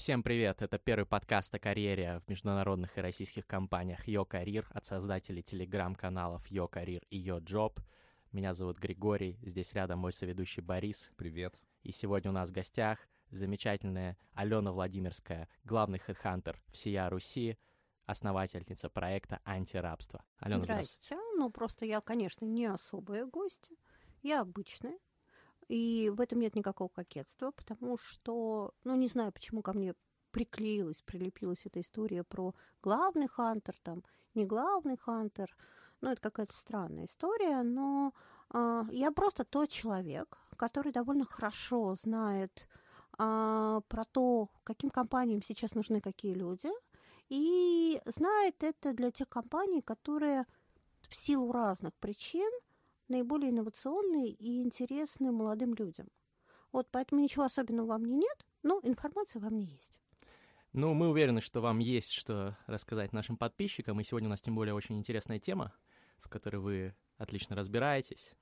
Всем привет! Это первый подкаст о карьере в международных и российских компаниях Йо Карьер от создателей телеграм-каналов Йо Карьер и Йо Джоб. Меня зовут Григорий, здесь рядом мой соведущий Борис. Привет. И сегодня у нас в гостях замечательная Алена Владимирская, главный хедхантер всея Руси, основательница проекта «Антирабство». Алена, здравствуйте. здравствуйте. Ну, просто я, конечно, не особая гостья. Я обычная. И в этом нет никакого кокетства, потому что, ну, не знаю, почему ко мне приклеилась, прилепилась эта история про главный хантер, там, не главный хантер. Ну, это какая-то странная история, но э, я просто тот человек, который довольно хорошо знает э, про то, каким компаниям сейчас нужны какие люди, и знает это для тех компаний, которые в силу разных причин – наиболее инновационные и интересные молодым людям. Вот поэтому ничего особенного вам не нет, но информация вам не есть. Ну, мы уверены, что вам есть что рассказать нашим подписчикам, и сегодня у нас тем более очень интересная тема, в которой вы отлично разбираетесь.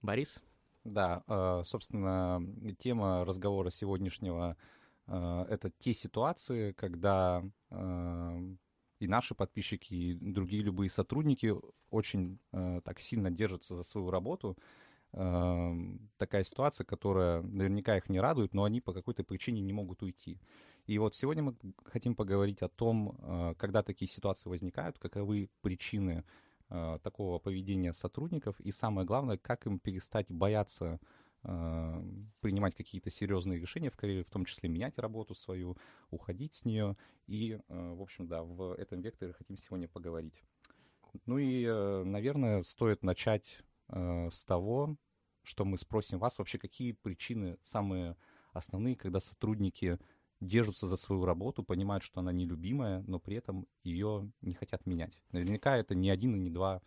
Борис? Да, э, собственно, тема разговора сегодняшнего э, — это те ситуации, когда э, и наши подписчики, и другие любые сотрудники очень э, так сильно держатся за свою работу. Э, такая ситуация, которая наверняка их не радует, но они по какой-то причине не могут уйти. И вот сегодня мы хотим поговорить о том, э, когда такие ситуации возникают, каковы причины э, такого поведения сотрудников, и самое главное, как им перестать бояться принимать какие-то серьезные решения в карьере, в том числе менять работу свою, уходить с нее. И, э, в общем, да, в этом векторе хотим сегодня поговорить. Ну и, э, наверное, стоит начать с того, что мы спросим вас вообще, какие причины самые основные, когда сотрудники держатся за свою работу, понимают, что она нелюбимая, но при этом ее не хотят менять. Наверняка это не один и не два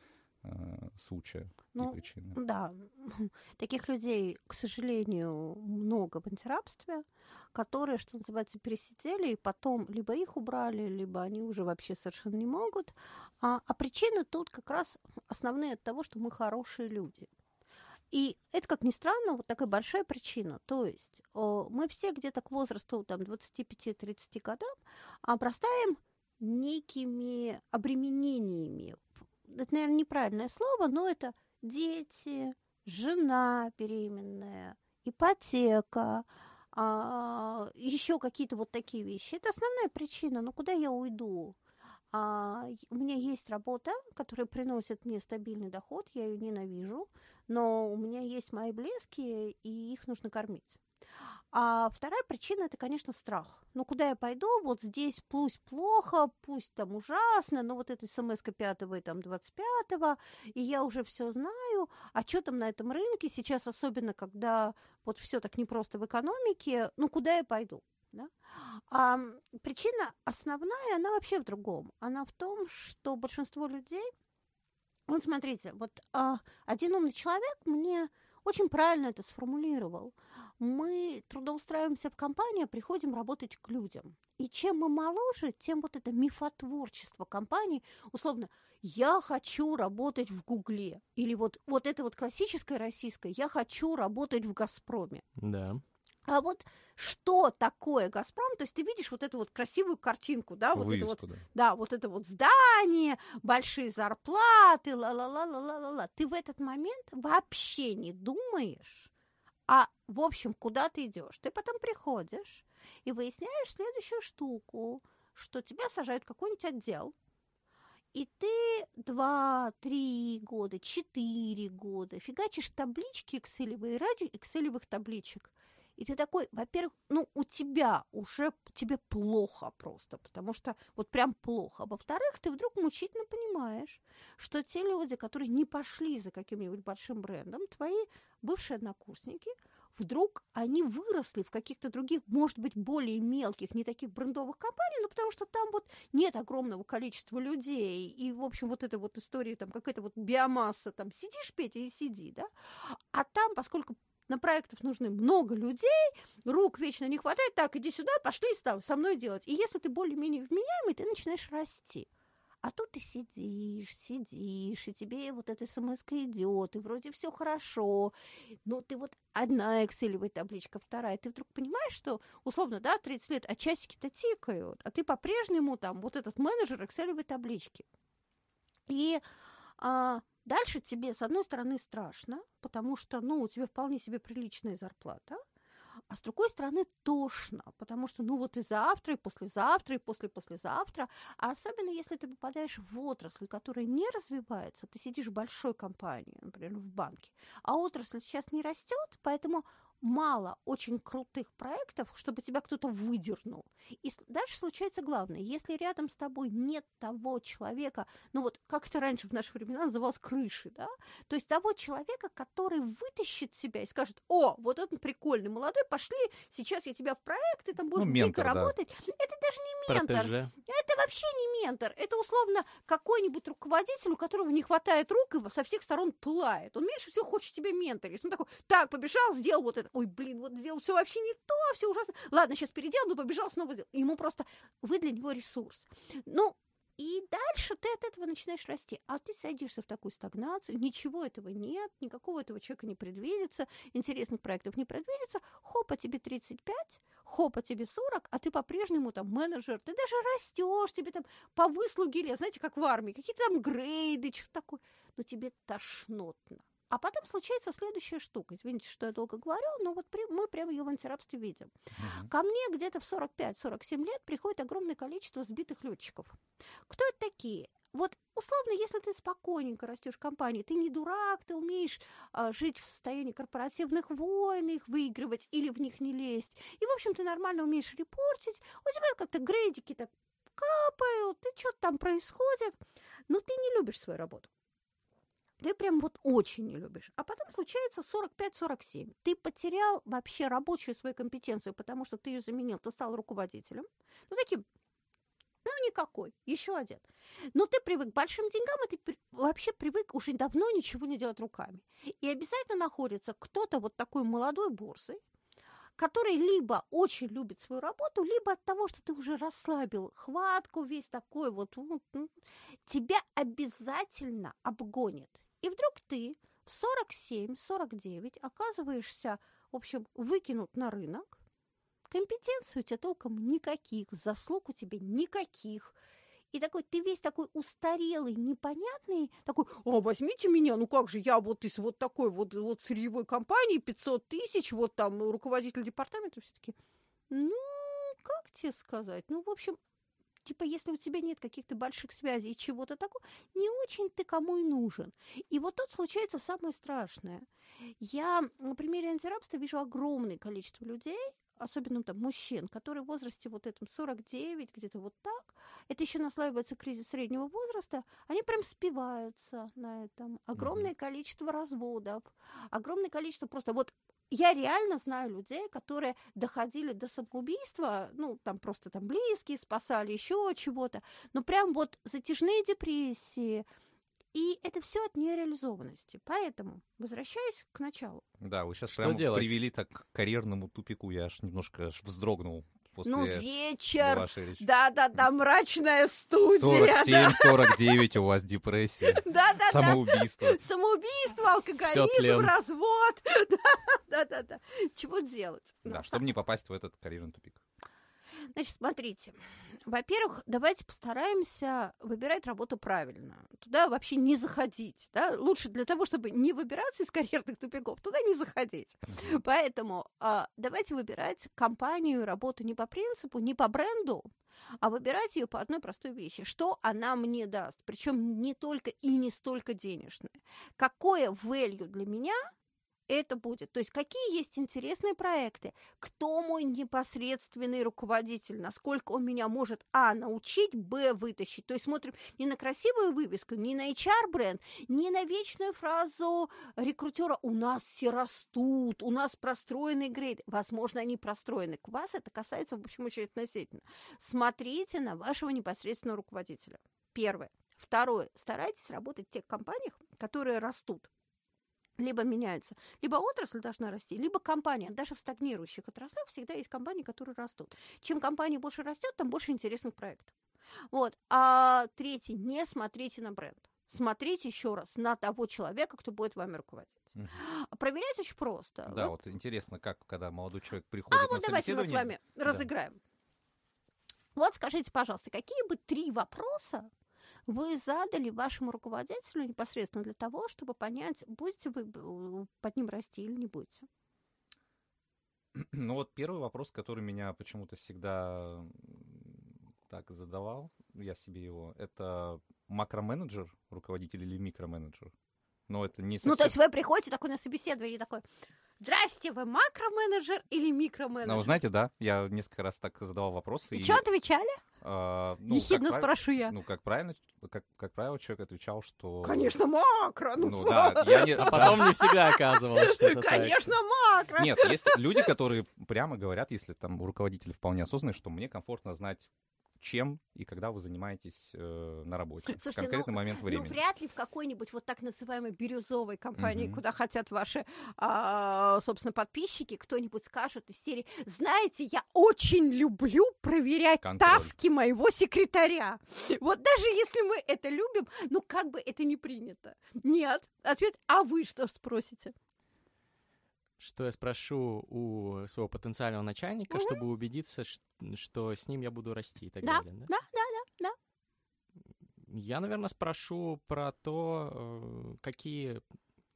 случая ну, и причины. Да, таких людей, к сожалению, много в антирабстве, которые, что называется, пересидели, и потом либо их убрали, либо они уже вообще совершенно не могут. А, а причины тут как раз основные от того, что мы хорошие люди. И это, как ни странно, вот такая большая причина. То есть мы все где-то к возрасту там, 25-30 годам обрастаем некими обременениями это, наверное, неправильное слово, но это дети, жена беременная, ипотека, а, еще какие-то вот такие вещи. Это основная причина. Ну, куда я уйду? А, у меня есть работа, которая приносит мне стабильный доход, я ее ненавижу, но у меня есть мои близкие, и их нужно кормить. А вторая причина это, конечно, страх. Ну, куда я пойду? Вот здесь пусть плохо, пусть там ужасно, но вот это смс 5 и там 25 и я уже все знаю. А что там на этом рынке сейчас, особенно когда вот все так непросто в экономике, ну, куда я пойду? Да? А причина основная, она вообще в другом. Она в том, что большинство людей... Вот смотрите, вот а, один умный человек мне очень правильно это сформулировал мы трудоустраиваемся в компании, а приходим работать к людям. И чем мы моложе, тем вот это мифотворчество компании, условно, я хочу работать в Гугле. Или вот, вот это вот классическое российское, я хочу работать в Газпроме. Да. А вот что такое Газпром? То есть ты видишь вот эту вот красивую картинку, да, вот Вывеску, это вот, да. да, вот это вот здание, большие зарплаты, ла-ла-ла-ла-ла-ла. Ты в этот момент вообще не думаешь а, в общем, куда ты идешь? Ты потом приходишь и выясняешь следующую штуку, что тебя сажают в какой-нибудь отдел, и ты два, три года, четыре года фигачишь таблички экселевые ради экселевых табличек. И ты такой, во-первых, ну, у тебя уже, тебе плохо просто, потому что вот прям плохо. Во-вторых, ты вдруг мучительно понимаешь, что те люди, которые не пошли за каким-нибудь большим брендом, твои бывшие однокурсники, вдруг они выросли в каких-то других, может быть, более мелких, не таких брендовых компаний, ну, потому что там вот нет огромного количества людей, и, в общем, вот эта вот история, там, какая-то вот биомасса, там, сидишь, Петя, и сиди, да, а там, поскольку на проектов нужны много людей, рук вечно не хватает, так, иди сюда, пошли со мной делать. И если ты более-менее вменяемый, ты начинаешь расти. А тут ты сидишь, сидишь, и тебе вот эта смс идет, и вроде все хорошо, но ты вот одна экселевая табличка, вторая, ты вдруг понимаешь, что, условно, да, 30 лет, а часики-то тикают, а ты по-прежнему там вот этот менеджер экселевой таблички. И а, дальше тебе, с одной стороны, страшно, потому что, ну, у тебя вполне себе приличная зарплата, а с другой стороны, тошно, потому что, ну, вот и завтра, и послезавтра, и после-послезавтра, а особенно если ты попадаешь в отрасль, которая не развивается, ты сидишь в большой компании, например, в банке, а отрасль сейчас не растет, поэтому мало очень крутых проектов, чтобы тебя кто-то выдернул. И дальше случается главное. Если рядом с тобой нет того человека, ну вот как это раньше в наши времена называлось крыши, да, то есть того человека, который вытащит себя и скажет, о, вот он прикольный, молодой, пошли, сейчас я тебя в проект, ты там будешь ну, ментор, дико да. работать. Это даже не ментор. Протеже. Это вообще не ментор. Это условно какой-нибудь руководитель, у которого не хватает рук и со всех сторон пылает. Он меньше всего хочет тебя менторить. Он такой, так, побежал, сделал вот это ой, блин, вот сделал все вообще не то, все ужасно. Ладно, сейчас переделал, но побежал, снова сделал. Ему просто, вы для него ресурс. Ну, и дальше ты от этого начинаешь расти. А ты садишься в такую стагнацию, ничего этого нет, никакого этого человека не предвидится, интересных проектов не предвидится. Хопа, тебе 35, хопа, тебе 40, а ты по-прежнему там менеджер, ты даже растешь, тебе там по выслуге знаете, как в армии, какие-то там грейды, что такое. Но тебе тошнотно. А потом случается следующая штука. Извините, что я долго говорю, но вот при, мы прямо ее в антирабстве видим. Uh-huh. Ко мне где-то в 45-47 лет приходит огромное количество сбитых летчиков. Кто это такие? Вот условно, если ты спокойненько растешь в компании, ты не дурак, ты умеешь а, жить в состоянии корпоративных войн, их выигрывать или в них не лезть. И, в общем, ты нормально умеешь репортить, у тебя как-то грейдики так капают, ты что-то там происходит, но ты не любишь свою работу ты прям вот очень не любишь. А потом случается 45-47. Ты потерял вообще рабочую свою компетенцию, потому что ты ее заменил, ты стал руководителем. Ну, таким, ну, никакой, еще один. Но ты привык к большим деньгам, и ты вообще привык уже давно ничего не делать руками. И обязательно находится кто-то вот такой молодой борзый, который либо очень любит свою работу, либо от того, что ты уже расслабил хватку, весь такой вот, тебя обязательно обгонит. И вдруг ты в 47-49 оказываешься, в общем, выкинут на рынок, компетенций у тебя толком никаких, заслуг у тебя никаких. И такой, ты весь такой устарелый, непонятный, такой, о, возьмите меня, ну как же, я вот из вот такой вот, вот сырьевой компании, 500 тысяч, вот там руководитель департамента, все таки ну, как тебе сказать, ну, в общем, типа, если у тебя нет каких-то больших связей и чего-то такого, не очень ты кому и нужен. И вот тут случается самое страшное. Я на примере антирабства вижу огромное количество людей, особенно там мужчин, которые в возрасте вот этом 49, где-то вот так, это еще наслаивается кризис среднего возраста, они прям спиваются на этом. Огромное mm-hmm. количество разводов, огромное количество просто вот я реально знаю людей, которые доходили до самоубийства, ну, там просто там близкие спасали, еще чего-то, но прям вот затяжные депрессии, и это все от нереализованности. Поэтому, возвращаясь к началу. Да, вы сейчас прям привели так к карьерному тупику, я аж немножко аж вздрогнул после Ну, вечер, да-да-да, мрачная студия. 47-49 у вас депрессия, да-да-да. самоубийство. Самоубийство, алкоголизм, развод. Да-да-да. Чего делать? Да, ну, чтобы не попасть в этот карьерный тупик. Значит, смотрите. Во-первых, давайте постараемся выбирать работу правильно. Туда вообще не заходить. Да? Лучше для того, чтобы не выбираться из карьерных тупиков, туда не заходить. Поэтому а, давайте выбирать компанию, работу не по принципу, не по бренду, а выбирать ее по одной простой вещи. Что она мне даст? Причем не только и не столько денежное. Какое value для меня – это будет. То есть какие есть интересные проекты, кто мой непосредственный руководитель, насколько он меня может, а, научить, б, вытащить. То есть смотрим не на красивую вывеску, не на HR-бренд, не на вечную фразу рекрутера «у нас все растут», «у нас простроенный грейд». Возможно, они простроены. К вас это касается, в общем, очень относительно. Смотрите на вашего непосредственного руководителя. Первое. Второе. Старайтесь работать в тех компаниях, которые растут либо меняются, либо отрасль должна расти, либо компания. Даже в стагнирующих отраслях всегда есть компании, которые растут. Чем компания больше растет, там больше интересных проектов. Вот. А третий, не смотрите на бренд. Смотрите еще раз на того человека, кто будет вами руководить. Мгм. Проверять очень просто. Да, Вот. вот интересно, как когда молодой человек приходит А на вот давайте мы с вами Да. разыграем. Вот скажите, пожалуйста, какие бы три вопроса вы задали вашему руководителю непосредственно для того, чтобы понять, будете вы под ним расти или не будете? Ну вот первый вопрос, который меня почему-то всегда так задавал, я себе его, это макроменеджер, руководитель или микроменеджер? Но это не совсем... Ну, то есть вы приходите такой на собеседование и такой, здрасте, вы макроменеджер или микроменеджер? Ну, знаете, да, я несколько раз так задавал вопросы. и что отвечали? а, ну, Ехидно спрошу я. Ну, как правильно, как, как правило, человек отвечал, что... Конечно, макро. Ну, Ну да, я не... А да. потом не всегда оказывалось, что это так. Конечно, макро. Нет, есть люди, которые прямо говорят, если там у руководителя вполне осознанный, что мне комфортно знать, чем и когда вы занимаетесь э, на работе в Слушайте, конкретный ну, момент Ну, времени. вряд ли в какой-нибудь вот так называемой бирюзовой компании, Мгм. куда хотят ваши, а, собственно, подписчики, кто-нибудь скажет из серии, знаете, я очень люблю проверять Контроль. таски моего секретаря. Вот даже если мы это любим, ну как бы это не принято. Нет. Ответ, а вы что спросите? Что я спрошу у своего потенциального начальника, Мгм. чтобы убедиться, что с ним я буду расти и так Да, далее. да? Да, да, да, да. Я, наверное, спрошу про то, э, какие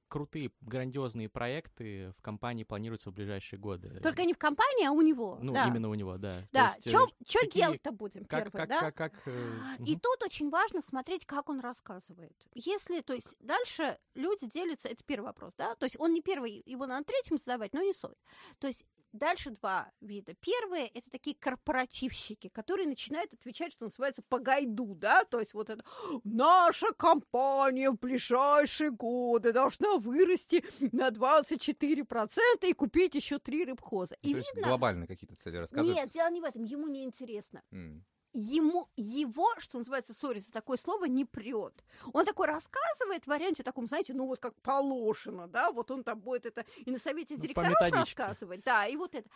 крутые, грандиозные проекты в компании планируются в ближайшие годы. Только не в компании, а у него. Ну, да. именно у него, да. Да, э, что какие- делать-то будем Как, первое, как, да? как, как, э, И мгм. тут очень важно смотреть, как он рассказывает. Если, то есть, дальше люди делятся, это первый вопрос, да, то есть он не первый, его надо третьим задавать, но не суть. То есть дальше два вида. Первые это такие корпоративщики, которые начинают отвечать, что называется, по гайду, да, то есть вот это наша компания в ближайшие годы должна вырасти на 24% и купить еще три рыбхоза. И то видно... глобально какие-то цели рассказывать. Нет, дело не в этом, ему не интересно М. ему, его, что называется, сори за такое слово, не прет. Он такой рассказывает в варианте таком, знаете, ну вот как положено, да, вот он там будет это и на совете Ну, директоров методичке. рассказывать, да, и вот это.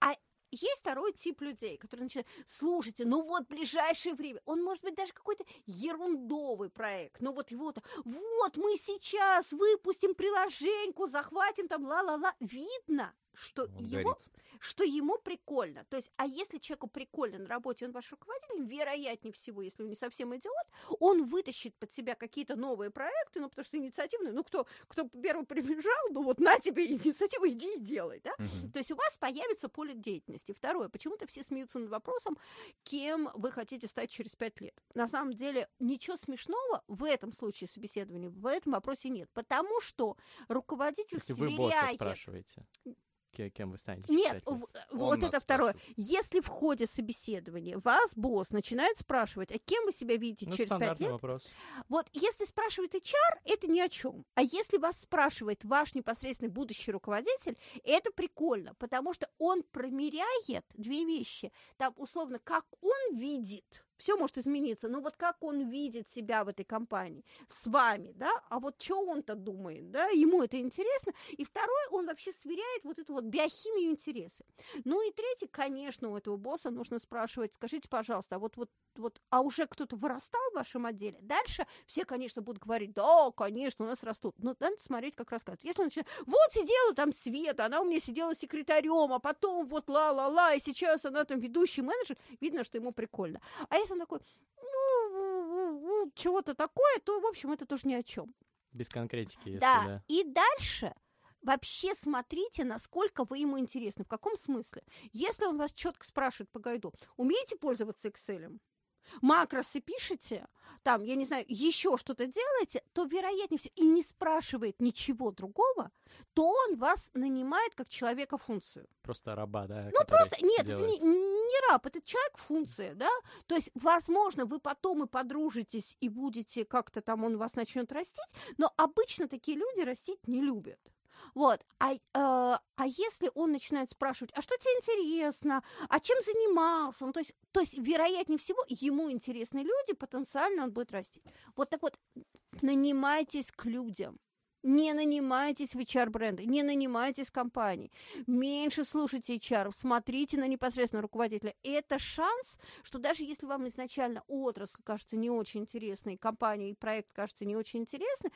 А есть второй тип людей, которые начинают, слушайте, ну вот в ближайшее время, он может быть даже какой-то ерундовый проект, но вот его, вот мы сейчас выпустим приложеньку, захватим там ла-ла-ла, видно, что Он его горит. Что ему прикольно. То есть, а если человеку прикольно на работе, он ваш руководитель, вероятнее всего, если он не совсем идиот, он вытащит под себя какие-то новые проекты, ну, потому что инициативные, ну, кто, кто первый прибежал, ну, вот на тебе инициативу, иди и делай, да? Мгм. То есть у вас появится поле деятельности. Второе, почему-то все смеются над вопросом, кем вы хотите стать через пять лет. На самом деле ничего смешного в этом случае собеседования в этом вопросе нет, потому что руководитель Если вы босса сверяет спрашиваете, кем вы станете нет, Он вот это второе. спрашивает. Если в ходе собеседования вас босс начинает спрашивать, а кем вы себя видите Ну, через пять стандартный лет, вопрос. вот если спрашивает HR, это ни о чем. А если вас спрашивает ваш непосредственный будущий руководитель, это прикольно, потому что он промеряет две вещи. Там, условно, как он видит, все может измениться, но вот как он видит себя в этой компании с вами, да, а вот что он-то думает, да, ему это интересно. И второй, он вообще сверяет вот эту вот биохимию интересы. Ну и третий, конечно, у этого босса нужно спрашивать, скажите, пожалуйста, а вот, вот, вот, а уже кто-то вырастал в вашем отделе? Дальше все, конечно, будут говорить, да, конечно, у нас растут. Но надо смотреть, как рассказывают. Если он начинает, вот сидела там Света, она у меня сидела секретарем, а потом вот ла-ла-ла, и сейчас она там ведущий менеджер, видно, что ему прикольно. А если он такой, ну, чего-то такое, то, в общем, это тоже ни о чем. Без конкретики, если Да. да. И дальше вообще смотрите, насколько вы ему интересны. В каком смысле? Если он вас четко спрашивает по гайду, умеете пользоваться Excel? Макросы пишете, там, я не знаю, еще что-то делаете, то вероятнее всего, и не спрашивает ничего другого, то он вас нанимает как человека-функцию. Просто раба, да. Ну, просто, нет, делает. не, не раб, это человек-функция, да? То есть, возможно, вы потом и подружитесь, и будете как-то там, он вас начнет растить, но обычно такие люди растить не любят. Вот, а, э, а если он начинает спрашивать, а что тебе интересно, а чем занимался, ну, то есть, то есть, вероятнее всего, ему интересны люди, потенциально он будет расти. Вот так вот, нанимайтесь к людям, Не нанимайтесь в HR-бренды, не нанимайтесь в компании. Меньше слушайте HR, смотрите на непосредственно руководителя. Это шанс, что даже если вам изначально отрасль кажется не очень интересной, компания и проект кажется не очень интересный,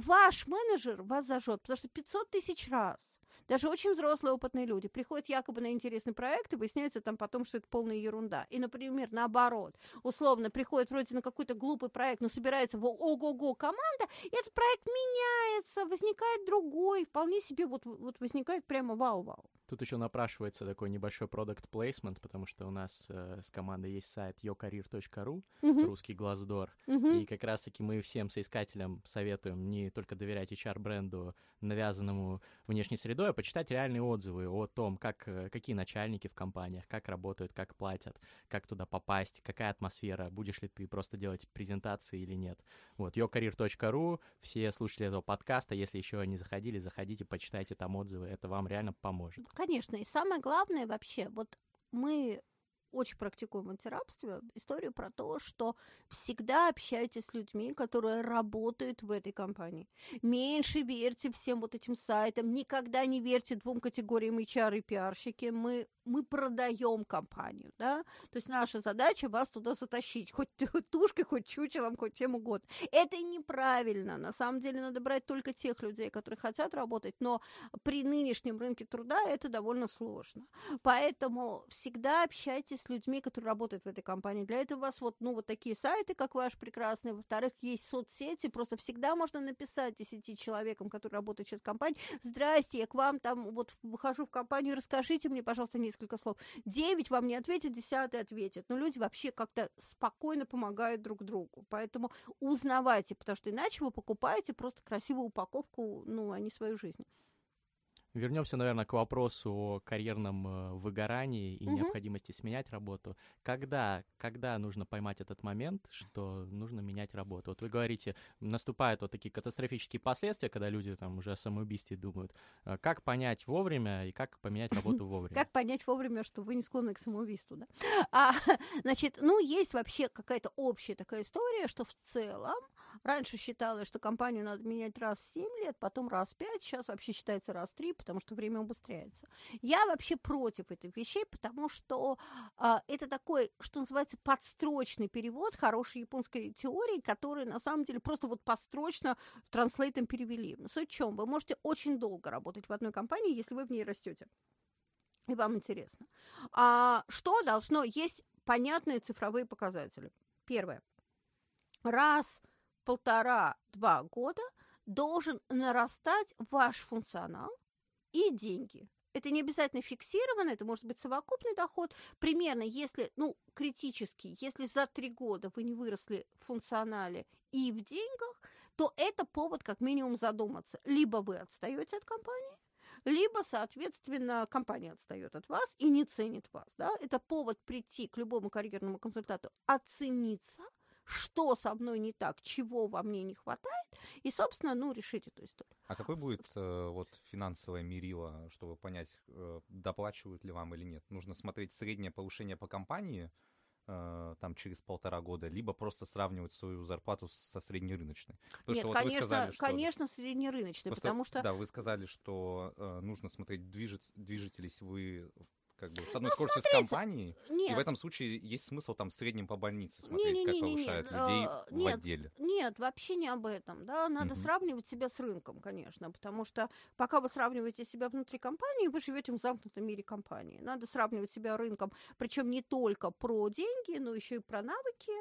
ваш менеджер вас зажжет, потому что 500 тысяч раз даже очень взрослые опытные люди приходят якобы на интересный проект, и выясняется там потом, что это полная ерунда. И, например, наоборот, условно, приходит вроде на какой-то глупый проект, но собирается в ого-го команда, и этот проект меняется, возникает другой, вполне себе вот, вот возникает прямо вау-вау. Тут еще напрашивается такой небольшой продукт плейсмент, потому что у нас э, с командой есть сайт yocareer.ru, uh-huh. русский глаздор, uh-huh. и как раз-таки мы всем соискателям советуем не только доверять HR-бренду, навязанному внешней средой, а почитать реальные отзывы о том, как, э, какие начальники в компаниях, как работают, как платят, как туда попасть, какая атмосфера, будешь ли ты просто делать презентации или нет. Вот, yocareer.ru, все слушатели этого подкаста, если еще не заходили, заходите, почитайте там отзывы, это вам реально поможет. Конечно, и самое главное вообще, вот мы очень практикуем антирабстве историю про то, что всегда общайтесь с людьми, которые работают в этой компании. Меньше верьте всем вот этим сайтам, никогда не верьте двум категориям HR и пиарщики. Мы, мы продаем компанию, да, то есть наша задача вас туда затащить, хоть тушкой, хоть чучелом, хоть тем угодно. Это неправильно, на самом деле надо брать только тех людей, которые хотят работать, но при нынешнем рынке труда это довольно сложно. Поэтому всегда общайтесь с людьми, которые работают в этой компании. Для этого у вас вот, ну, вот такие сайты, как ваш прекрасный. Во-вторых, есть соцсети. Просто всегда можно написать 10 человекам, которые работают сейчас в компании. Здрасте, я к вам там вот выхожу в компанию, расскажите мне, пожалуйста, несколько слов. Девять вам не ответят, десятый ответит. Но люди вообще как-то спокойно помогают друг другу. Поэтому узнавайте, потому что иначе вы покупаете просто красивую упаковку, ну, а не свою жизнь. Вернемся, наверное, к вопросу о карьерном э, выгорании и угу. необходимости сменять работу. Когда, когда нужно поймать этот момент, что нужно менять работу? Вот вы говорите, наступают вот такие катастрофические последствия, когда люди там уже о самоубийстве думают. Э, как понять вовремя и как поменять работу вовремя? Как понять вовремя, что вы не склонны к самоубийству, да? А, значит, ну, есть вообще какая-то общая такая история, что в целом раньше считалось, что компанию надо менять раз в 7 лет, потом раз в 5, сейчас вообще считается раз в 3, потому что время убыстряется. Я вообще против этих вещей, потому что э, это такой, что называется, подстрочный перевод хорошей японской теории, который на самом деле просто вот подстрочно транслейтом перевели. Суть в чем? Вы можете очень долго работать в одной компании, если вы в ней растете. И вам интересно. А, что должно? Есть понятные цифровые показатели. Первое. Раз полтора-два года должен нарастать ваш функционал и деньги. Это не обязательно фиксированно, это может быть совокупный доход. Примерно, если, ну, критический, если за три года вы не выросли в функционале и в деньгах, то это повод как минимум задуматься. Либо вы отстаете от компании, либо, соответственно, компания отстает от вас и не ценит вас. Да? Это повод прийти к любому карьерному консультанту, оцениться – что со мной не так, чего во мне не хватает, и, собственно, ну, решить эту историю. А какой будет э, вот финансовое мерило, чтобы понять, э, доплачивают ли вам или нет? Нужно смотреть среднее повышение по компании, э, там через полтора года, либо просто сравнивать свою зарплату со среднерыночной. Потому Нет, что, вот конечно, вы сказали, что... конечно, среднерыночной, просто, потому что... Да, вы сказали, что э, нужно смотреть, движет, движетесь вы как бы с одной ну, скоростью смотрите, с компанией, нет. и в этом случае есть смысл там в среднем по больнице смотреть, не, не, как повышают не, людей а, в отделе. Нет, вообще не об этом, да, надо угу. сравнивать себя с рынком, конечно, потому что пока вы сравниваете себя внутри компании, вы живете в замкнутом мире компании. Надо сравнивать себя рынком, причем не только про деньги, но еще и про навыки,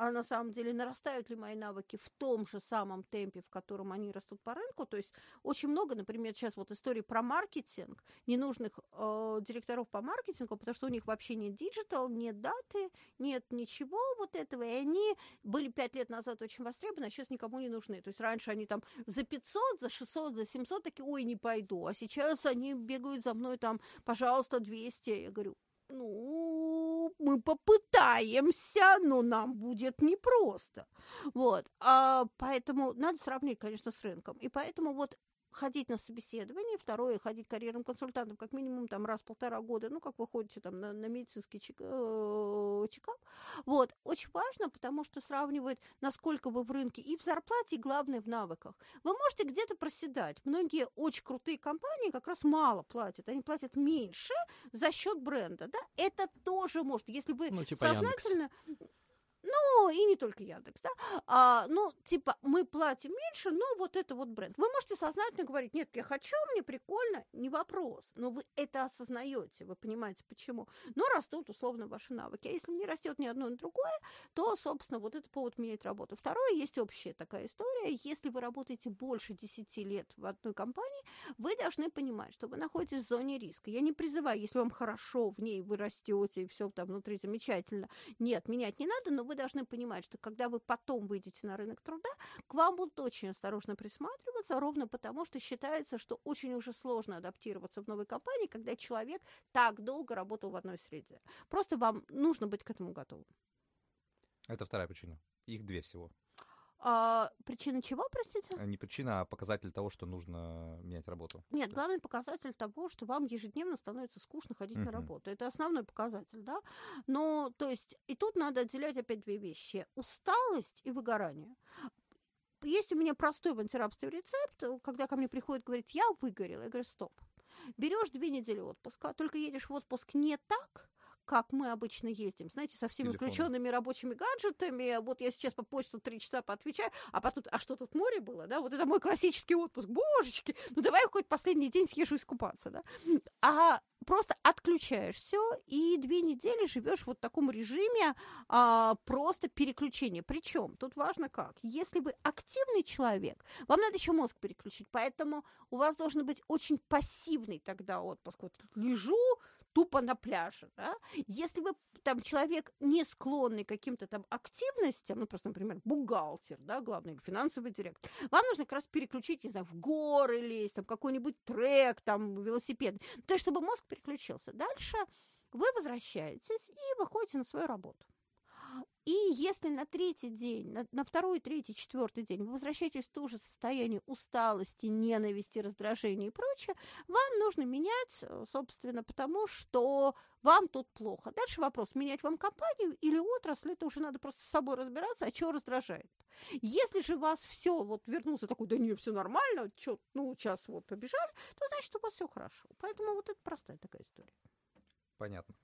а на самом деле нарастают ли мои навыки в том же самом темпе, в котором они растут по рынку. То есть очень много, например, сейчас вот истории про маркетинг, ненужных э, директоров по маркетингу, потому что у них вообще нет digital, нет data, нет ничего вот этого, и они были пять лет назад очень востребованы, а сейчас никому не нужны. То есть раньше они там за 500, за 600, за 700 такие, ой, не пойду, а сейчас они бегают за мной там, пожалуйста, 200. Я говорю, ну, мы попытаемся, но нам будет непросто. Вот. А, поэтому надо сравнить, конечно, с рынком. И поэтому вот ходить на собеседование, второе ходить карьерным консультантом как минимум там раз в полтора года, ну, как вы ходите там на, на медицинский чек, э, чекап. Вот, очень важно, потому что сравнивает, насколько вы в рынке и в зарплате, и главное в навыках. Вы можете где-то проседать. Многие очень крутые компании как раз мало платят, они платят меньше за счет бренда, да, это тоже может, если вы ну, типа сознательно... Яндекс. Ну, и не только Яндекс, да. А, ну, типа, мы платим меньше, но вот это вот бренд. Вы можете сознательно говорить, нет, я хочу, мне прикольно, не вопрос. Но вы это осознаете, вы понимаете, почему. Но растут, условно, ваши навыки. А если не растет ни одно, ни другое, то, собственно, вот это повод менять работу. Второе, есть общая такая история. Если вы работаете больше 10 лет в одной компании, вы должны понимать, что вы находитесь в зоне риска. Я не призываю, если вам хорошо в ней, вы растете, и все там внутри замечательно. Нет, менять не надо, но вы должны понимать, что когда вы потом выйдете на рынок труда, к вам будут очень осторожно присматриваться, ровно потому, что считается, что очень уже сложно адаптироваться в новой компании, когда человек так долго работал в одной среде. Просто вам нужно быть к этому готовым. Это вторая причина. Их две всего. А, причина чего, простите? Не причина, а показатель того, что нужно менять работу. Нет, главный показатель того, что вам ежедневно становится скучно ходить uh-huh. на работу. Это основной показатель, да? Но, то есть, и тут надо отделять опять две вещи. Усталость и выгорание. Есть у меня простой в антирабстве рецепт, когда ко мне приходит, говорит, я выгорела. Я говорю, стоп. Берешь две недели отпуска, только едешь в отпуск не так, как мы обычно ездим, знаете, со всеми Телефон. включенными рабочими гаджетами. Вот я сейчас по почту три часа поотвечаю, а потом, а что тут море было, да? Вот это мой классический отпуск. Божечки, ну давай хоть последний день съезжу искупаться, да? А просто отключаешь все и две недели живешь вот в таком режиме а, просто переключения. Причем тут важно как. Если вы активный человек, вам надо еще мозг переключить, поэтому у вас должен быть очень пассивный тогда отпуск. Вот лежу, тупо на пляже. Да? Если вы там человек не склонный к каким-то там активностям, ну просто, например, бухгалтер, да, главный финансовый директор, вам нужно как раз переключить, не знаю, в горы лезть, там какой-нибудь трек, там велосипед, то есть чтобы мозг переключился. Дальше вы возвращаетесь и выходите на свою работу. И если на третий день, на, на второй, третий, четвертый день вы возвращаетесь в то же состояние усталости, ненависти, раздражения и прочее, вам нужно менять, э, собственно, потому что вам тут плохо. Дальше вопрос, менять вам компанию или отрасль, это уже надо просто с собой разбираться, а что раздражает. Если же вас все, вот вернулся такой, да не, все нормально, что, ну, сейчас вот побежали, то значит, у вас все хорошо. Поэтому вот это простая такая история. Понятно.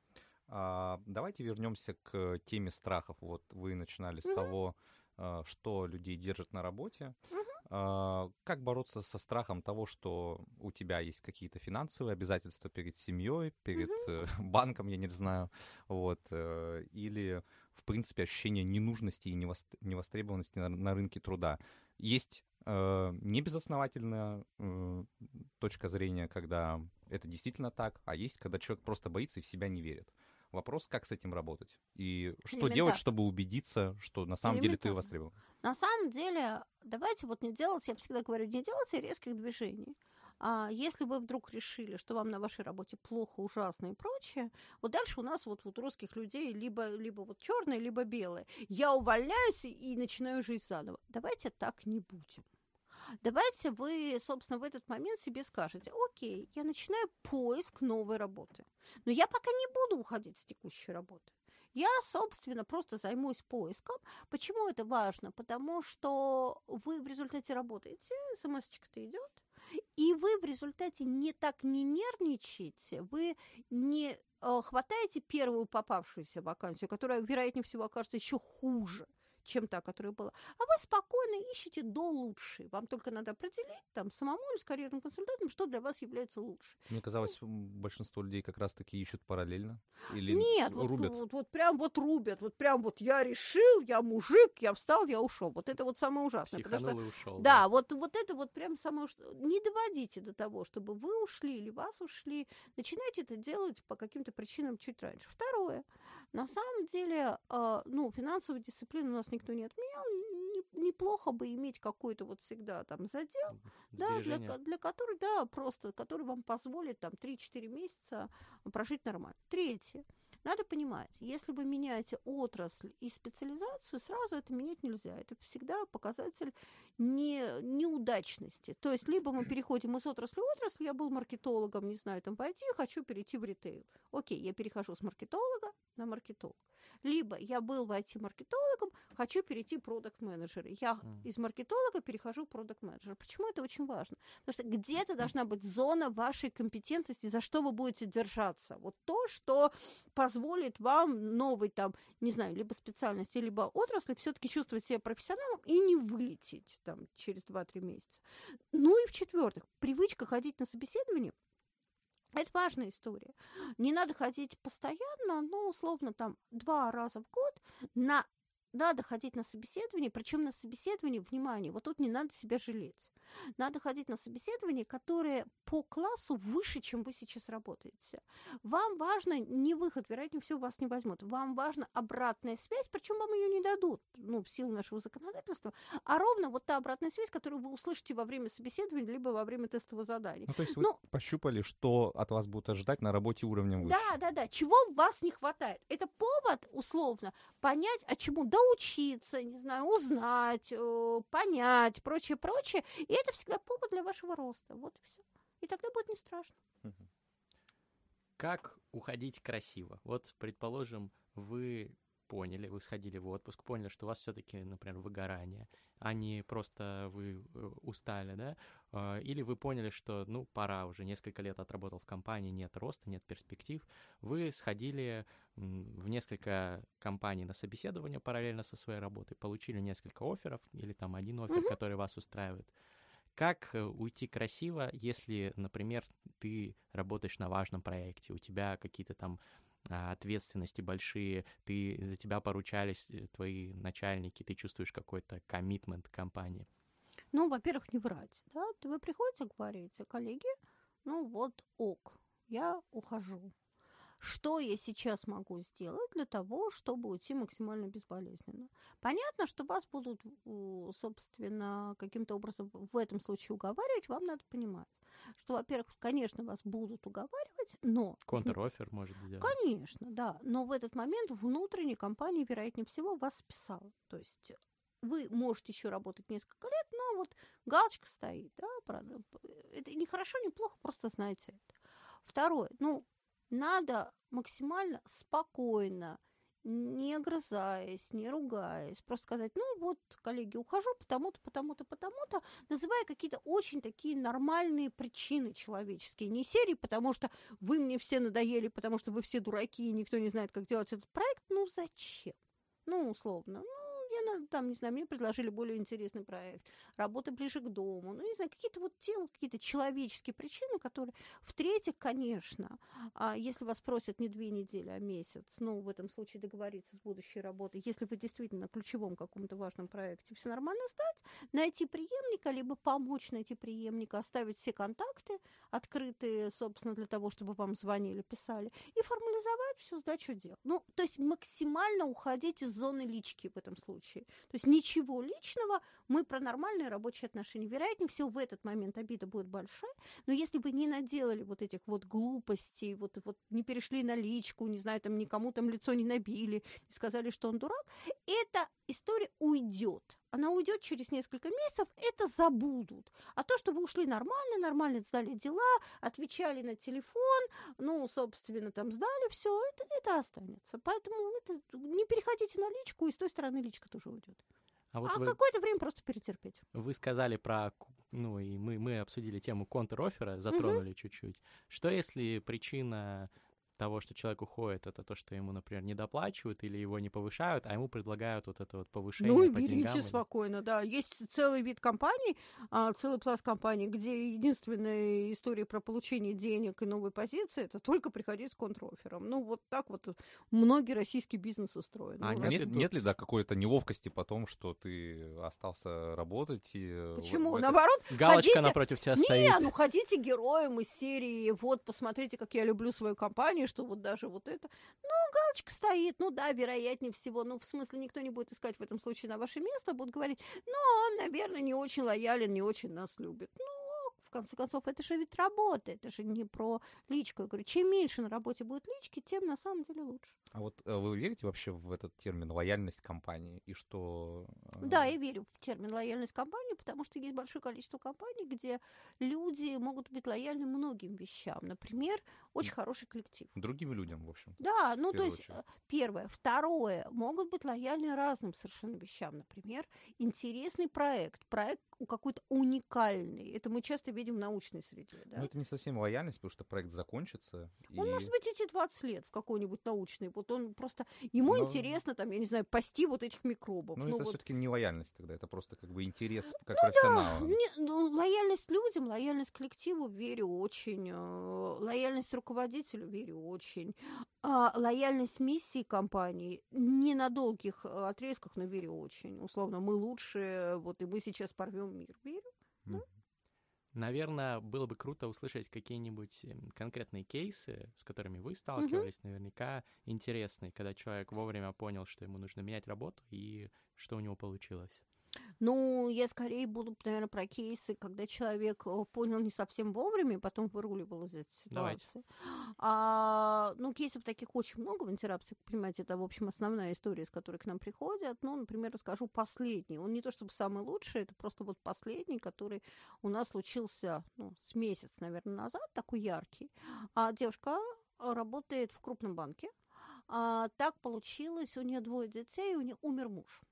А, давайте вернемся к теме страхов. Вот вы начинали с угу. того, а, что людей держит на работе. Угу. А, как бороться со страхом того, что у тебя есть какие-то финансовые обязательства перед семьей, перед угу. банком, я не знаю, вот, э, или в принципе ощущение ненужности и невостребованности на, на рынке труда. Есть э, небезосновательная э, точка зрения, когда это действительно так, а есть, когда человек просто боится и в себя не верит. Вопрос, как с этим работать? И что делать, чтобы убедиться, что на самом деле ты востребован? На самом деле, давайте вот не делать, я всегда говорю, не делайте резких движений. А если вы вдруг решили, что вам на вашей работе плохо, ужасно и прочее, вот дальше у нас вот, вот русских людей либо, либо вот черные, либо белые. Я увольняюсь и начинаю жить заново. Давайте так не будем. Давайте вы, собственно, в этот момент себе скажете, окей, я начинаю поиск новой работы. Но я пока не буду уходить с текущей работы. Я, собственно, просто займусь поиском. Почему это важно? Потому что вы в результате работаете, смс-очка-то идет, и вы в результате не так не нервничаете, вы не э, хватаете первую попавшуюся вакансию, которая, вероятнее всего, окажется еще хуже, чем та, которая была. А вы спокойно ищете до лучшей. Вам только надо определить там самому или с карьерным консультантом, что для вас является лучше. Мне казалось, большинство людей как раз-таки ищут параллельно. Или Нет, рубят. Вот, вот, вот прям вот рубят. Вот прям вот я решил, я мужик, я встал, я ушел. Вот это вот самое ужасное. Психанул что, и ушел. Да, да, вот, вот это вот прям самое... Не доводите до того, чтобы вы ушли или вас ушли. Начинайте это делать по каким-то причинам чуть раньше. Второе. На самом деле, э, ну, финансовую дисциплину у нас никто не отменял, неплохо бы иметь какой-то вот всегда там задел, да, для, для которой, да, просто, который вам позволит там 3-4 месяца прожить нормально. Третье. Надо понимать, если вы меняете отрасль и специализацию, сразу это менять нельзя. Это всегда показатель не, неудачности. То есть либо мы переходим из отрасли в отрасль, я был маркетологом, не знаю, там пойти, хочу перейти в ритейл. Окей, я перехожу с маркетолога на маркетолог. Либо я был в IT-маркетологом, хочу перейти в продукт-менеджера. Я mm. из маркетолога перехожу в продукт-менеджера. Почему это очень важно? Потому что где-то должна быть зона вашей компетентности, за что вы будете держаться. Вот то, что позволит вам новый там, не знаю, либо специальности, либо отрасли все-таки чувствовать себя профессионалом и не вылететь там через 2-3 месяца. Ну и в-четвертых, привычка ходить на собеседование – это важная история. Не надо ходить постоянно, но условно там два раза в год на надо ходить на собеседование, причем на собеседование, внимание, вот тут не надо себя жалеть. Надо ходить на собеседование, которое по классу выше, чем вы сейчас работаете. Вам важно не выход, вероятнее всего, вас не возьмут. Вам важна обратная связь, причем вам ее не дадут, ну, в силу нашего законодательства, а ровно вот та обратная связь, которую вы услышите во время собеседования, либо во время тестового задания. Ну, то есть вы ну, пощупали, что от вас будут ожидать на работе уровнем выше. Да, да, да. Чего вас не хватает? Это повод, условно, понять, а чему доучиться, не знаю, узнать, э, понять, прочее, прочее. И это всегда повод для вашего роста. Вот и все. И тогда будет не страшно. Как уходить красиво? Вот, предположим, вы поняли, вы сходили в отпуск, поняли, что у вас все-таки, например, выгорание, а не просто вы э, устали, да? А, или вы поняли, что, ну, пора уже, несколько лет отработал в компании, нет роста, нет перспектив. Вы сходили в несколько компаний на собеседование параллельно со своей работой, получили несколько офферов или там один офер, mm-hmm. который вас устраивает. Как э, уйти красиво, если, например, ты работаешь на важном проекте, у тебя какие-то там а, ответственности большие, ты за тебя поручались э, твои начальники, ты чувствуешь какой-то коммитмент компании? Ну, во-первых, не врать, да, вы приходите, говорите, коллеги, ну вот ок, я ухожу, что я сейчас могу сделать для того, чтобы уйти максимально безболезненно. Понятно, что вас будут, собственно, каким-то образом в этом случае уговаривать, вам надо понимать, что, во-первых, конечно, вас будут уговаривать, но... Контр-оффер может сделать. Конечно, да, но в этот момент внутренняя компания, вероятнее всего, вас списала. То есть вы можете еще работать несколько лет, но вот галочка стоит, да, правда. Это не хорошо, не плохо, просто знаете это. Второе, ну, надо максимально спокойно, не огрызаясь, не ругаясь, просто сказать, ну вот, коллеги, ухожу потому-то, потому-то, потому-то, называя какие-то очень такие нормальные причины человеческие. Не серии, потому что вы мне все надоели, потому что вы все дураки, и никто не знает, как делать этот проект. Ну, зачем? Ну, условно. Ну, я там, не знаю, мне предложили более интересный проект, работа ближе к дому, ну, не знаю, какие-то вот те вот какие-то человеческие причины, которые... В-третьих, конечно, а если вас просят не две недели, а месяц, ну, в этом случае договориться с будущей работой, если вы действительно на ключевом каком-то важном проекте все нормально сдать, найти преемника, либо помочь найти преемника, оставить все контакты открытые, собственно, для того, чтобы вам звонили, писали, и формализовать всю сдачу дел. Ну, то есть максимально уходить из зоны лички в этом случае случае. То есть ничего личного, мы про нормальные рабочие отношения. Вероятнее всего, в этот момент обида будет большая, но если вы не наделали вот этих вот глупостей, вот, вот не перешли на личку, не знаю, там никому там лицо не набили, сказали, что он дурак, эта история уйдет. Она уйдет через несколько месяцев, это забудут. А то, что вы ушли нормально, нормально сдали дела, отвечали на телефон, ну, собственно, там сдали все, это, это останется. Поэтому это, не переходите на личку, и с той стороны личка тоже уйдет. А, вот а вы... какое-то время просто перетерпеть. Вы сказали про, ну и мы, мы обсудили тему контр-оффера, затронули угу. чуть-чуть. Что если причина того, что человек уходит, это то, что ему, например, не доплачивают или его не повышают, а ему предлагают вот это вот повышение ну, по берите деньгам. спокойно, да. Есть целый вид компаний, а, целый пласт компаний, где единственная история про получение денег и новой позиции это только приходить с контрофером. Ну, вот так вот многие российские бизнес устроены. А ну, нет, тут... нет ли, да, какой-то неловкости по тому, что ты остался работать и... Почему? В, в Наоборот, Галочка ходите... напротив тебя не, стоит. Не, ну ходите героем из серии, вот, посмотрите, как я люблю свою компанию, что вот даже вот это, ну, галочка стоит, ну да, вероятнее всего, ну, в смысле, никто не будет искать в этом случае на ваше место, будут говорить, ну, он, наверное, не очень лоялен, не очень нас любит. Ну, конце концов, это же ведь работа, это же не про личку. Я говорю, чем меньше на работе будет лички, тем на самом деле лучше. А вот э, вы верите вообще в этот термин лояльность компании и что... э, да, я верю в термин лояльность компании, потому что есть большое количество компаний, где люди могут быть лояльны многим вещам. Например, очень хороший коллектив. Другим людям, в общем. Да, ну то есть очередь. первое. Второе, могут быть лояльны разным совершенно вещам. Например, интересный проект, проект какой-то уникальный. Это мы часто видим в научной среде. Да? Но это не совсем лояльность, потому что проект закончится. Он и... может быть эти 20 лет в какой-нибудь научный. Вот он просто... Ему Но... интересно, там, я не знаю, пасти вот этих микробов. Ну, это вот... все-таки не лояльность тогда, это просто как бы интерес как ну, профессионала. Да. Не, ну, лояльность людям, лояльность коллективу верю очень. Э, лояльность руководителю верю очень. А, лояльность миссии компании не на долгих э, отрезках, но верю очень. Условно, мы лучше, вот и мы сейчас порвем мир. Верю. Mm. Наверное, было бы круто услышать какие-нибудь эм, конкретные кейсы, с которыми вы сталкивались, mm-hmm. наверняка интересные, когда человек вовремя понял, что ему нужно менять работу и что у него получилось. Ну, я скорее буду, наверное, про кейсы, когда человек э, понял не совсем вовремя, потом выруливал из этой ситуации. Давайте. А, ну, кейсов таких очень много в интерапции, понимаете, это, в общем, основная история, с которой к нам приходят. Ну, например, расскажу последний. Он не то чтобы самый лучший, это просто вот последний, который у нас случился, ну, с месяц, наверное, назад, такой яркий. А девушка работает в крупном банке. А, так получилось, у нее двое детей, у нее умер муж.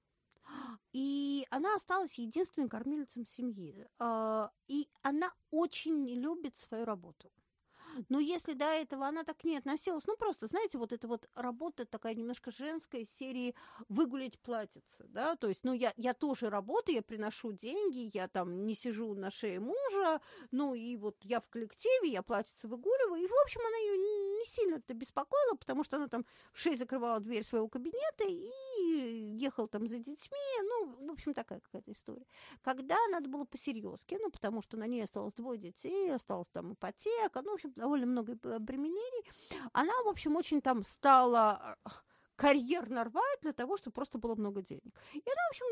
И она осталась единственным кормилицем семьи. А, и она очень любит свою работу. Но если до этого она так не относилась, ну просто, знаете, вот эта вот работа такая немножко женская серии выгулять платьице, да, то есть, ну я, я тоже работаю, я приношу деньги, я там не сижу на шее мужа, ну и вот я в коллективе, я платьице выгуливаю, и в общем она ее не сильно это беспокоила, потому что она там в шею закрывала дверь своего кабинета и ехал там за детьми, ну, в общем, такая какая-то история. Когда надо было посерьезки, ну, потому что на ней осталось двое детей, осталась там ипотека, ну, в общем, довольно много обременений. Она, в общем, очень там стала э, карьерно рвать для того, чтобы просто было много денег. И она, в общем,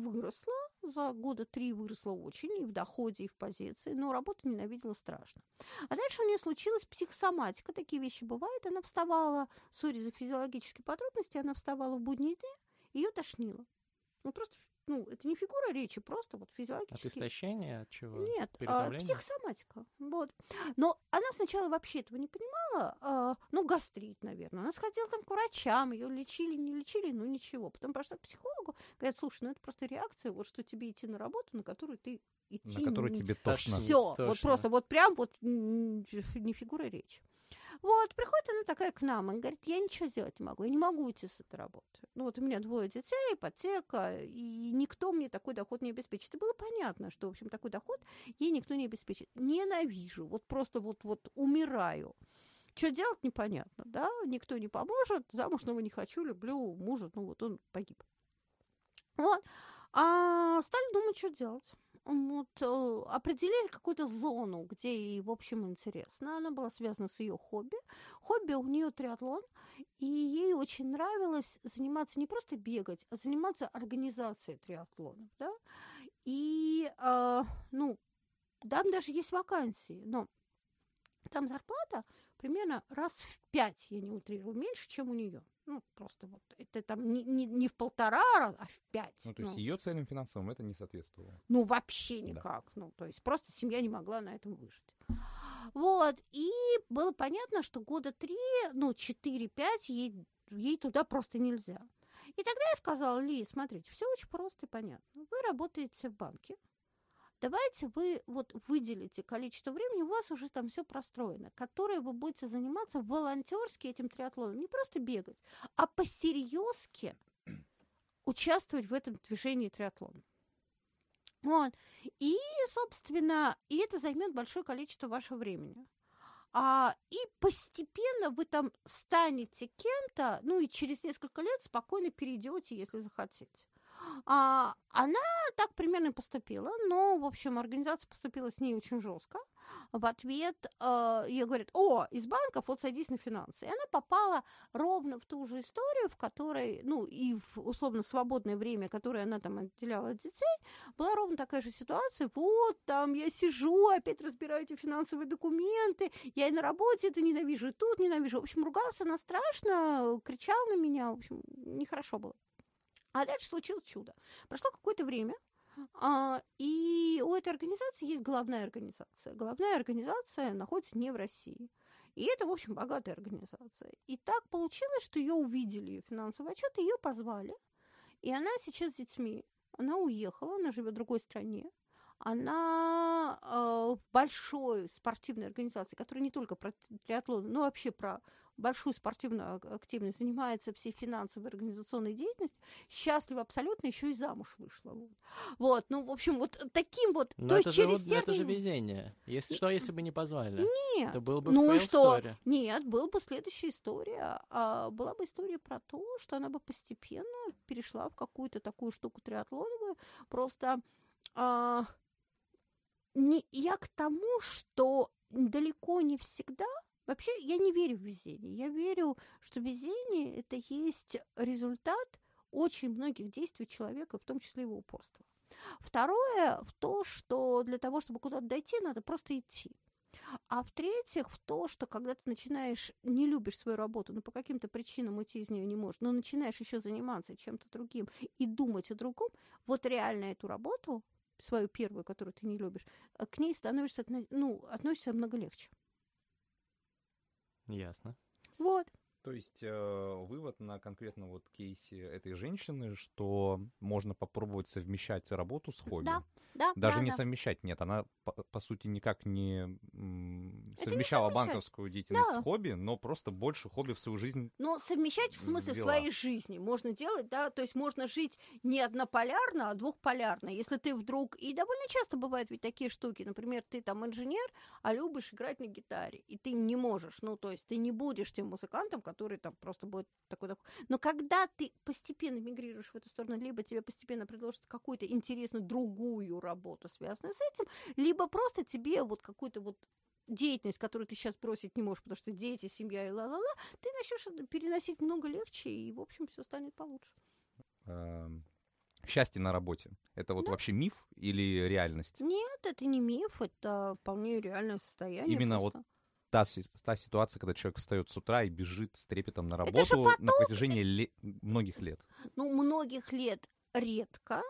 выросла, за года три выросла очень, и в доходе, и в позиции, но работу ненавидела страшно. А дальше у нее случилась психосоматика, такие вещи бывают. Она вставала, сори за физиологические подробности, она вставала в будние дни, ее тошнило. Ну, просто ну, это не фигура речи, просто вот физиологически. От истощения? От чего? Нет, а, психосоматика. Вот. Но она сначала вообще этого не понимала. А, ну, гастрит, наверное. Она сходила там к врачам, ее лечили, не лечили, ну ничего. Потом пошла к психологу, говорят, слушай, ну это просто реакция, вот что тебе идти на работу, на которую ты идти... На которую тебе тошно. Все, вот просто вот прям вот не фигура речи. Вот, приходит она такая к нам и говорит, я ничего сделать не могу, я не могу уйти с этой работы. Ну вот у меня двое детей, ипотека, и никто мне такой доход не обеспечит. И было понятно, что, в общем, такой доход ей никто не обеспечит. Ненавижу, вот просто вот, вот умираю. Что делать, непонятно, да, никто не поможет, замуж снова не хочу, люблю мужа, ну вот он погиб. Вот, а стали думать, что делать вот, э, определили какую-то зону, где ей, в общем, интересно. Она была связана с ее хобби. Хобби у нее триатлон, и ей очень нравилось заниматься не просто бегать, а заниматься организацией триатлонов. Да? И, э, ну, там даже есть вакансии, но там зарплата примерно раз в пять, я не утрирую, меньше, чем у нее. Ну, просто вот это там не, не, не в полтора раза, а в пять. Ну, то есть ну. ее целям финансовым это не соответствовало? Ну, вообще никак. Да. Ну, то есть просто семья не могла на этом выжить. Вот, и было понятно, что года три, ну, четыре-пять ей, ей туда просто нельзя. И тогда я сказала, Ли, смотрите, все очень просто и понятно. Вы работаете в банке, давайте вы вот выделите количество времени, у вас уже там все простроено, которое вы будете заниматься волонтерски этим триатлоном. Не просто бегать, а посерьезки участвовать в этом движении триатлона. Вот. И, собственно, и это займет большое количество вашего времени. А, и постепенно вы там станете кем-то, ну и через несколько лет спокойно перейдете, если захотите. А, она так примерно поступила, но, в общем, организация поступила с ней очень жестко. В ответ э, ей говорят, о, из банков вот садись на финансы. И она попала ровно в ту же историю, в которой, ну, и в условно свободное время, которое она там отделяла от детей, была ровно такая же ситуация. Вот там я сижу, опять разбираю эти финансовые документы, я и на работе это ненавижу, и тут ненавижу. В общем, ругалась она страшно, кричала на меня, в общем, нехорошо было. А дальше случилось чудо. Прошло какое-то время, а, и у этой организации есть главная организация. Главная организация находится не в России. И это, в общем, богатая организация. И так получилось, что ее увидели, ее финансовый отчет, ее позвали. И она сейчас с детьми. Она уехала, она живет в другой стране. Она э, в большой спортивной организации, которая не только про триатлон, но вообще про большую спортивную активность, занимается всей финансовой организационной деятельностью, счастлива абсолютно, еще и замуж вышла. Вот, ну, в общем, вот таким вот... Но то это, есть же, через вот, термин... это же везение. Если что, если бы не позвали? Нет. Это был бы ну что? Story. Нет, была бы следующая история. А, была бы история про то, что она бы постепенно перешла в какую-то такую штуку триатлоновую. Просто... А, не, я к тому, что далеко не всегда Вообще я не верю в везение. Я верю, что везение – это есть результат очень многих действий человека, в том числе его упорства. Второе в то, что для того, чтобы куда-то дойти, надо просто идти. А в-третьих, в то, что когда ты начинаешь, не любишь свою работу, но по каким-то причинам уйти из нее не можешь, но начинаешь еще заниматься чем-то другим и думать о другом, вот реально эту работу, свою первую, которую ты не любишь, э, к ней становишься, ну, относишься много легче. Ясно. Вот. То есть э, вывод на конкретно вот кейсе этой женщины, что можно попробовать совмещать работу с хобби. Да, да. Даже да, не да. совмещать, нет, она по, по сути никак не совмещала не банковскую деятельность да. с хобби, но просто больше хобби в свою жизнь. Но совмещать в смысле ввела. своей жизни можно делать, да, то есть можно жить не однополярно, а двухполярно. Если ты вдруг и довольно часто бывают ведь такие штуки, например, ты там инженер, а любишь играть на гитаре, и ты не можешь, ну то есть ты не будешь тем музыкантом, который там просто будет такой такой. Но когда ты постепенно мигрируешь в эту сторону, либо тебе постепенно предложат какую-то интересную другую работу, связанную с этим, либо просто тебе вот какую-то вот деятельность, которую ты сейчас бросить не можешь, потому что дети, семья и ла-ла-ла, ты начнешь переносить много легче, и, в общем, все станет получше. Эм, счастье на работе. Это вот да. вообще миф или реальность? Нет, это не миф, это вполне реальное состояние. Именно просто. вот та, та ситуация, когда человек встает с утра и бежит с трепетом на работу на протяжении ле... многих лет. Ну, многих лет редко.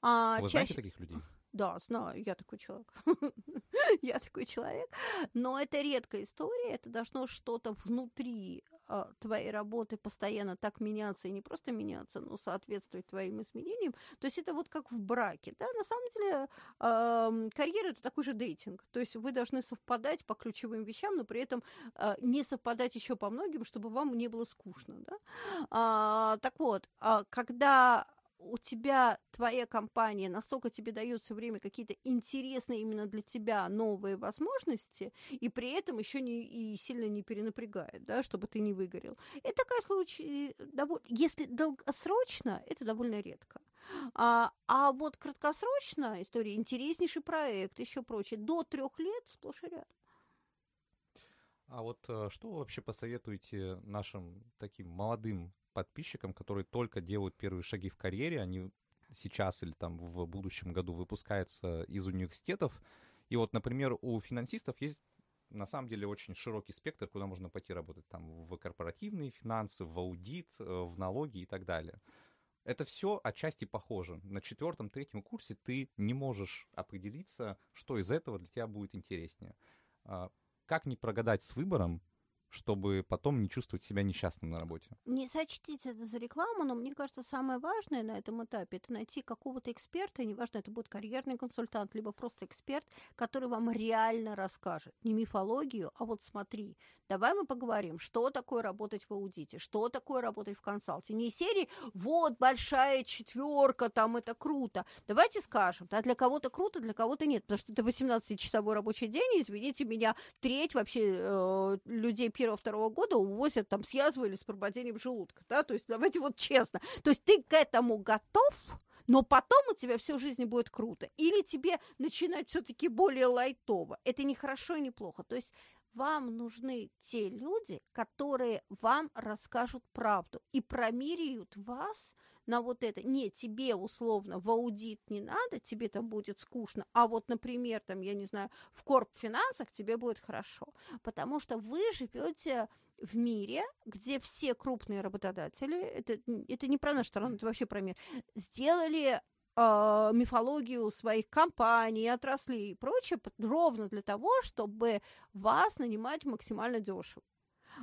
А Вы чаще... знаете таких людей? Да, знаю, я такой человек. я такой человек. Но это редкая история, это должно что-то внутри э, твоей работы постоянно так меняться, и не просто меняться, но соответствовать твоим изменениям. То есть это вот как в браке. Да? На самом деле карьера – это такой же дейтинг. То есть вы должны совпадать по ключевым вещам, но при этом э, не совпадать еще по многим, чтобы вам не было скучно. Да? А, так вот, а, когда у тебя твоя компания, настолько тебе дает все время какие-то интересные именно для тебя новые возможности, и при этом еще не и сильно не перенапрягает, да, чтобы ты не выгорел. Это такая случай, довольно, если долгосрочно, это довольно редко. А, а вот краткосрочно история, интереснейший проект, еще прочее, до трех лет сплошь и рядом. А вот э, что вы вообще посоветуете нашим таким молодым подписчикам, которые только делают первые шаги в карьере, они сейчас или там в будущем году выпускаются из университетов. И вот, например, у финансистов есть на самом деле очень широкий спектр, куда можно пойти работать. Там в корпоративные финансы, в аудит, э, в налоги и так далее. Это все отчасти похоже. На четвертом, третьем курсе ты не можешь определиться, что из этого для тебя будет интереснее. А, как не прогадать с выбором, чтобы потом не чувствовать себя несчастным на работе. Не сочтите это за рекламу, но мне кажется, самое важное на этом этапе это найти какого-то эксперта, неважно, это будет карьерный консультант, либо просто эксперт, который вам реально расскажет. Не мифологию, а вот смотри, давай мы поговорим, что такое работать в аудите, что такое работать в консалте. Не серии «вот большая четверка, там это круто». Давайте скажем, да, для кого-то круто, для кого-то нет, потому что это 18-часовой рабочий день, извините меня, треть вообще э, людей 21-22 года увозят там с язвой или с прободением желудка, да, то есть давайте вот честно. То есть ты к этому готов, но потом у тебя всю жизнь будет круто. Или тебе начинать все-таки более лайтово. Это не хорошо и не плохо. То есть вам нужны те люди, которые вам расскажут правду и промеряют вас на вот это. Не, тебе условно в аудит не надо, тебе там будет скучно, а вот, например, там, я не знаю, в корп-финансах тебе будет хорошо, потому что вы живете в мире, где все крупные работодатели, это, это не про нашу страну, это вообще про мир, сделали э, мифологию своих компаний, отраслей и прочее, ровно для того, чтобы вас нанимать максимально дешево.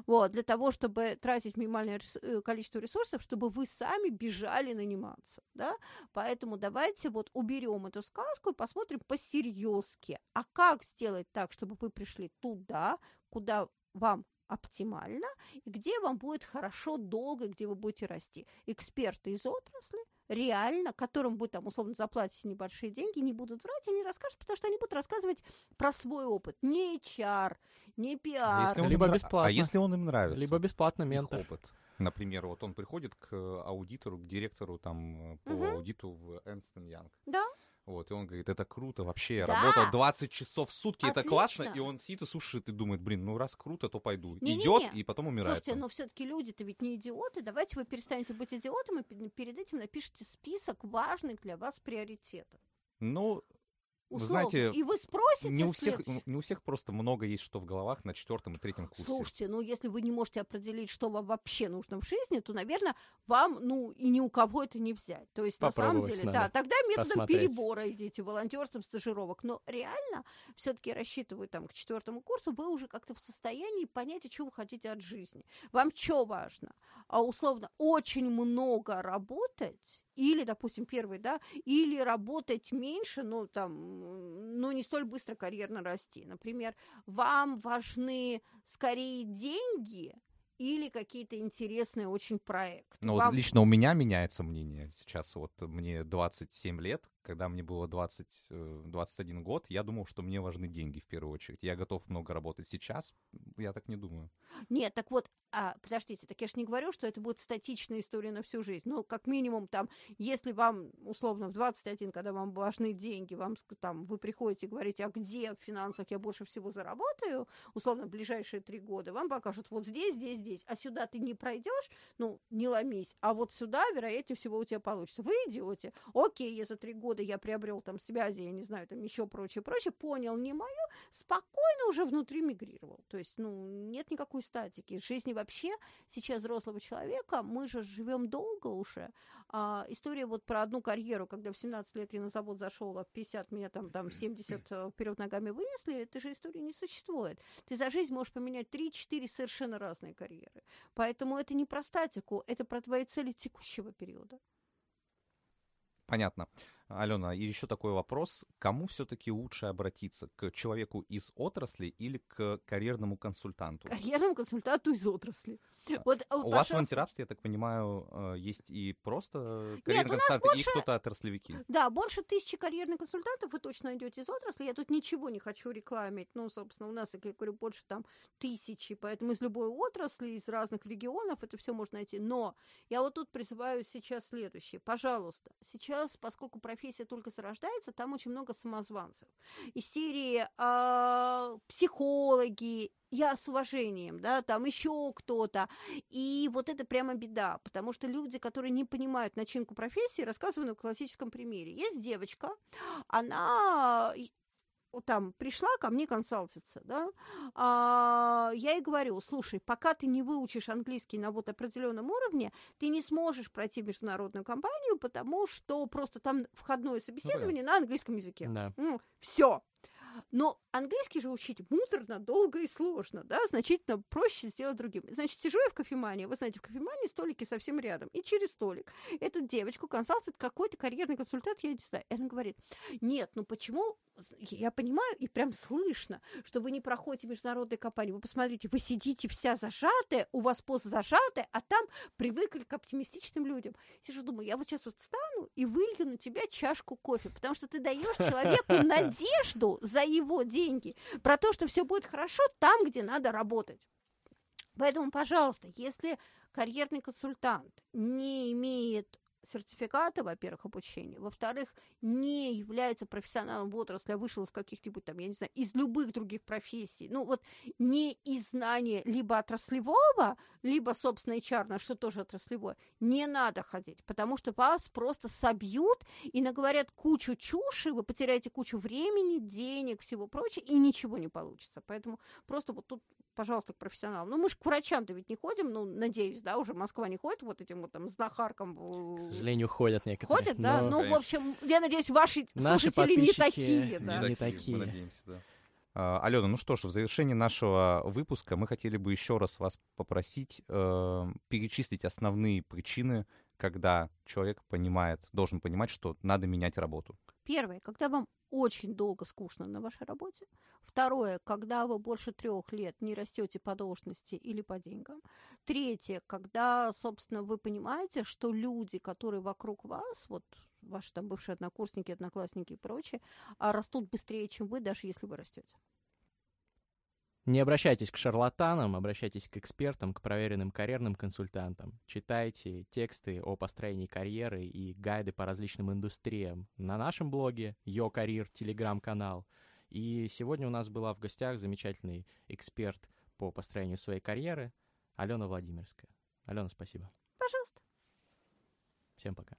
Вот, для того, чтобы тратить минимальное э, количество ресурсов, чтобы вы сами бежали наниматься, да, поэтому давайте вот уберем эту сказку и посмотрим по-серьезки, а как сделать так, чтобы вы пришли туда, куда вам оптимально, и где вам будет хорошо долго, где вы будете расти. Эксперты из отрасли, реально, которым вы там условно заплатите небольшие деньги, не будут врать и не расскажут, потому что они будут рассказывать про свой опыт. Не HR, не PR. А если либо им, бесплатно. А если он им нравится? Либо бесплатно ментор. опыт. Например, вот он приходит к аудитору, к директору там по угу. аудиту в Ernst Young. Да. Вот, и он говорит, это круто, вообще, я да. работал 20 часов в сутки, Отлично. это классно, и он сидит и слушает и думает, блин, ну раз круто, то пойду. Не, Идет не, не. и потом умирает. Слушайте, но все-таки люди-то ведь не идиоты, давайте вы перестанете быть идиотом и перед этим напишите список важных для вас приоритетов. Ну, условно. Знаете, и вы спросите... Не у, всех, не у всех просто много есть что в головах на четвертом и третьем курсе. Слушайте, ну если вы не можете определить, что вам вообще нужно в жизни, то, наверное, вам, ну, и ни у кого это не взять. То есть, на самом деле, надо. да, тогда методом посмотреть. перебора идите, волонтерством, стажировок. Но реально все-таки рассчитываю там к четвертому курсу, вы уже как-то в состоянии понять, что вы хотите от жизни. Вам что важно? А условно, очень много работать или, допустим, первый, да, или работать меньше, но там, но не столь быстро карьерно расти. Например, вам важны скорее деньги, или какие-то интересные очень проекты. Ну, Вам... вот лично у меня меняется мнение. Сейчас вот мне 27 лет, когда мне было 20, 21 э, год, я думал, что мне важны деньги в первую очередь. Я готов много работать. Сейчас я так не думаю. Нет, так вот, а, подождите, так я же не говорю, что это будет статичная история на всю жизнь. Ну, как минимум, там, если вам, условно, в 21, когда вам важны деньги, вам там, вы приходите и говорите, а где в финансах я больше всего заработаю, условно, в ближайшие три года, вам покажут вот здесь, здесь, здесь, а сюда ты не пройдешь, ну, не ломись, а вот сюда, вероятнее всего, у тебя получится. Вы идете, окей, я за три года я приобрел там связи, я не знаю, там еще прочее, прочее, понял не мою, спокойно уже внутри мигрировал. То есть, ну, нет никакой статики. Жизни вообще сейчас взрослого человека, мы же живем долго уже. А, история вот про одну карьеру, когда в 17 лет я на завод зашел, а в 50 меня там, там 70 э, вперед ногами вынесли, этой же истории не существует. Ты за жизнь можешь поменять 3-4 совершенно разные карьеры. Поэтому это не про статику, это про твои цели текущего периода. Понятно. Алена, и еще такой вопрос. Кому все-таки лучше обратиться? К человеку из отрасли или к карьерному консультанту? Карьерному консультанту из отрасли. А, вот, у пожалуйста. вас в антирабстве, я так понимаю, э, есть и просто карьерные Нет, консультанты, больше... и кто-то отраслевики. Да, больше тысячи карьерных консультантов вы точно найдете из отрасли. Я тут ничего не хочу рекламить. Ну, собственно, у нас, как я говорю, больше там тысячи. Поэтому из любой отрасли, из разных регионов это все можно найти. Но я вот тут призываю сейчас следующее. Пожалуйста, сейчас, поскольку профессия только зарождается, там очень много самозванцев. Из серии э, психологи, я с уважением, да, там еще кто-то. И вот это прямо беда, потому что люди, которые не понимают начинку профессии, рассказываю на классическом примере. Есть девочка, она там пришла ко мне консалтиться, да, а, я ей говорю, слушай, пока ты не выучишь английский на вот определенном уровне, ты не сможешь пройти международную компанию, потому что просто там входное собеседование ну, на английском языке. Да. Ну, все. Но английский же учить муторно, долго и сложно, да, значительно проще сделать другим. Значит, сижу я в кофемании, вы знаете, в кофемании столики совсем рядом, и через столик эту девочку консалтит какой-то карьерный консультант, я не знаю, и она говорит, нет, ну почему, я понимаю, и прям слышно, что вы не проходите международные компании, вы посмотрите, вы сидите вся зажатая, у вас пост зажатая, а там привыкли к оптимистичным людям. Сижу, думаю, я вот сейчас вот встану и вылью на тебя чашку кофе, потому что ты даешь человеку надежду за его деньги, про то, что все будет хорошо там, где надо работать. Поэтому, пожалуйста, если карьерный консультант не имеет сертификата, во-первых, обучения, во-вторых, не является профессионалом в отрасли, а вышел из каких-нибудь там, я не знаю, из любых других профессий, ну вот не из знания либо отраслевого, либо, собственно, HR, что тоже отраслевое, не надо ходить, потому что вас просто собьют и наговорят кучу чуши, вы потеряете кучу времени, денег, всего прочего, и ничего не получится. Поэтому просто вот тут пожалуйста, к профессионалам. Ну, мы же к врачам-то ведь не ходим, ну, надеюсь, да, уже Москва не ходит вот этим вот там знахаркам. К сожалению, ходят некоторые. Ходят, да? Но, ну, в общем, я надеюсь, ваши Наши слушатели не такие. Да. Не такие. Мы надеемся, да. А, Алена, ну что ж, в завершении нашего выпуска мы хотели бы еще раз вас попросить э, перечислить основные причины, когда человек понимает, должен понимать, что надо менять работу. Первое, когда вам очень долго скучно на вашей работе. Второе, когда вы больше трех лет не растете по должности или по деньгам. Третье, когда, собственно, вы понимаете, что люди, которые вокруг вас, вот ваши там бывшие однокурсники, одноклассники и прочее, а, растут быстрее, чем вы, даже если вы растете. Не обращайтесь к шарлатанам, обращайтесь к экспертам, к проверенным карьерным консультантам. Читайте тексты о построении карьеры и гайды по различным индустриям на нашем блоге Yo Career, телеграм-канал. И сегодня у нас была в гостях замечательный эксперт по построению своей карьеры Алена Владимирская. Алена, спасибо. Пожалуйста. Всем пока.